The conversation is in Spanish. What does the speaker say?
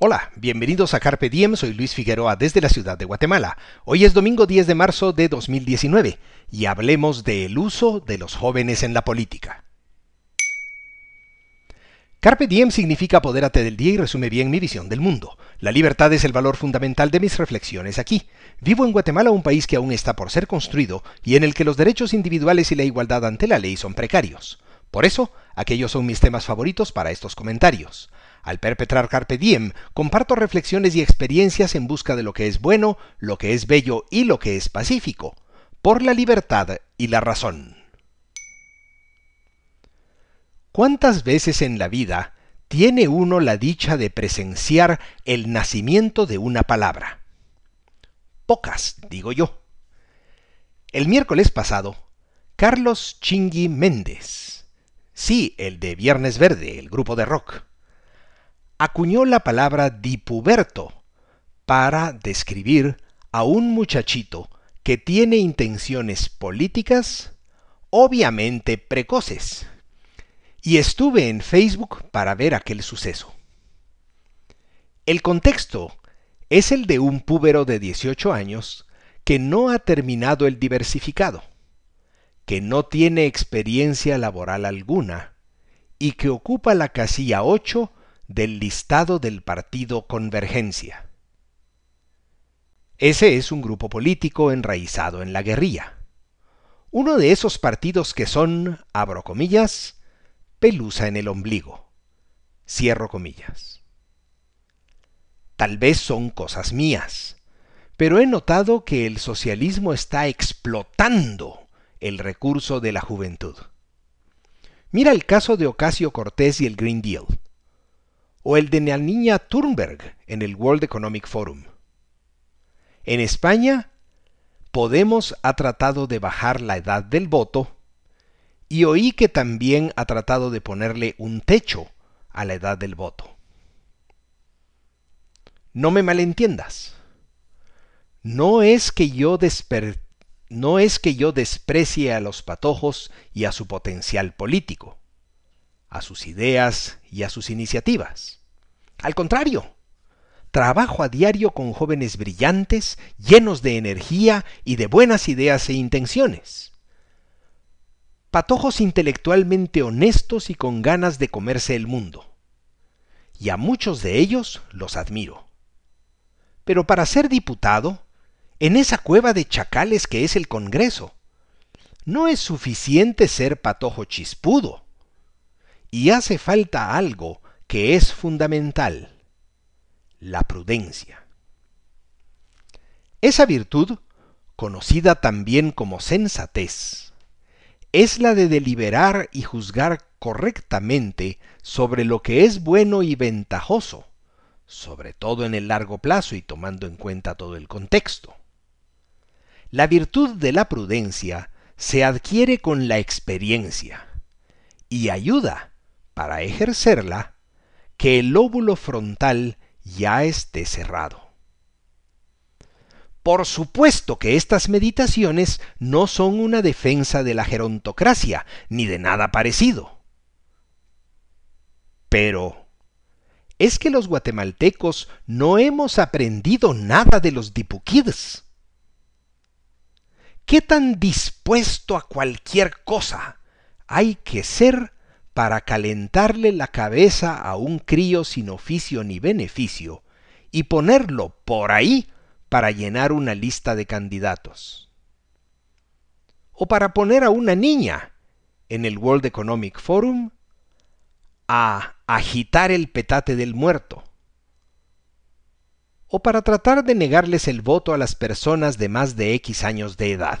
Hola, bienvenidos a Carpe Diem, soy Luis Figueroa desde la ciudad de Guatemala. Hoy es domingo 10 de marzo de 2019 y hablemos del uso de los jóvenes en la política. Carpe Diem significa apodérate del día y resume bien mi visión del mundo. La libertad es el valor fundamental de mis reflexiones aquí. Vivo en Guatemala, un país que aún está por ser construido y en el que los derechos individuales y la igualdad ante la ley son precarios. Por eso, aquellos son mis temas favoritos para estos comentarios. Al perpetrar Carpe Diem, comparto reflexiones y experiencias en busca de lo que es bueno, lo que es bello y lo que es pacífico, por la libertad y la razón. ¿Cuántas veces en la vida tiene uno la dicha de presenciar el nacimiento de una palabra? Pocas, digo yo. El miércoles pasado, Carlos Chingui Méndez, sí, el de Viernes Verde, el grupo de rock, acuñó la palabra dipuberto para describir a un muchachito que tiene intenciones políticas obviamente precoces. Y estuve en Facebook para ver aquel suceso. El contexto es el de un púbero de 18 años que no ha terminado el diversificado, que no tiene experiencia laboral alguna y que ocupa la casilla 8 del listado del partido Convergencia. Ese es un grupo político enraizado en la guerrilla. Uno de esos partidos que son, abro comillas, pelusa en el ombligo. Cierro comillas. Tal vez son cosas mías, pero he notado que el socialismo está explotando el recurso de la juventud. Mira el caso de Ocasio Cortés y el Green Deal o el de la niña Thunberg en el World Economic Forum. En España, Podemos ha tratado de bajar la edad del voto y oí que también ha tratado de ponerle un techo a la edad del voto. No me malentiendas. No es que yo no es que yo desprecie a los patojos y a su potencial político, a sus ideas y a sus iniciativas. Al contrario, trabajo a diario con jóvenes brillantes, llenos de energía y de buenas ideas e intenciones. Patojos intelectualmente honestos y con ganas de comerse el mundo. Y a muchos de ellos los admiro. Pero para ser diputado, en esa cueva de chacales que es el Congreso, no es suficiente ser patojo chispudo. Y hace falta algo que es fundamental, la prudencia. Esa virtud, conocida también como sensatez, es la de deliberar y juzgar correctamente sobre lo que es bueno y ventajoso, sobre todo en el largo plazo y tomando en cuenta todo el contexto. La virtud de la prudencia se adquiere con la experiencia y ayuda, para ejercerla, que el lóbulo frontal ya esté cerrado. Por supuesto que estas meditaciones no son una defensa de la gerontocracia, ni de nada parecido. Pero, ¿es que los guatemaltecos no hemos aprendido nada de los dipukids? ¿Qué tan dispuesto a cualquier cosa hay que ser para calentarle la cabeza a un crío sin oficio ni beneficio y ponerlo por ahí para llenar una lista de candidatos. O para poner a una niña en el World Economic Forum a agitar el petate del muerto. O para tratar de negarles el voto a las personas de más de X años de edad.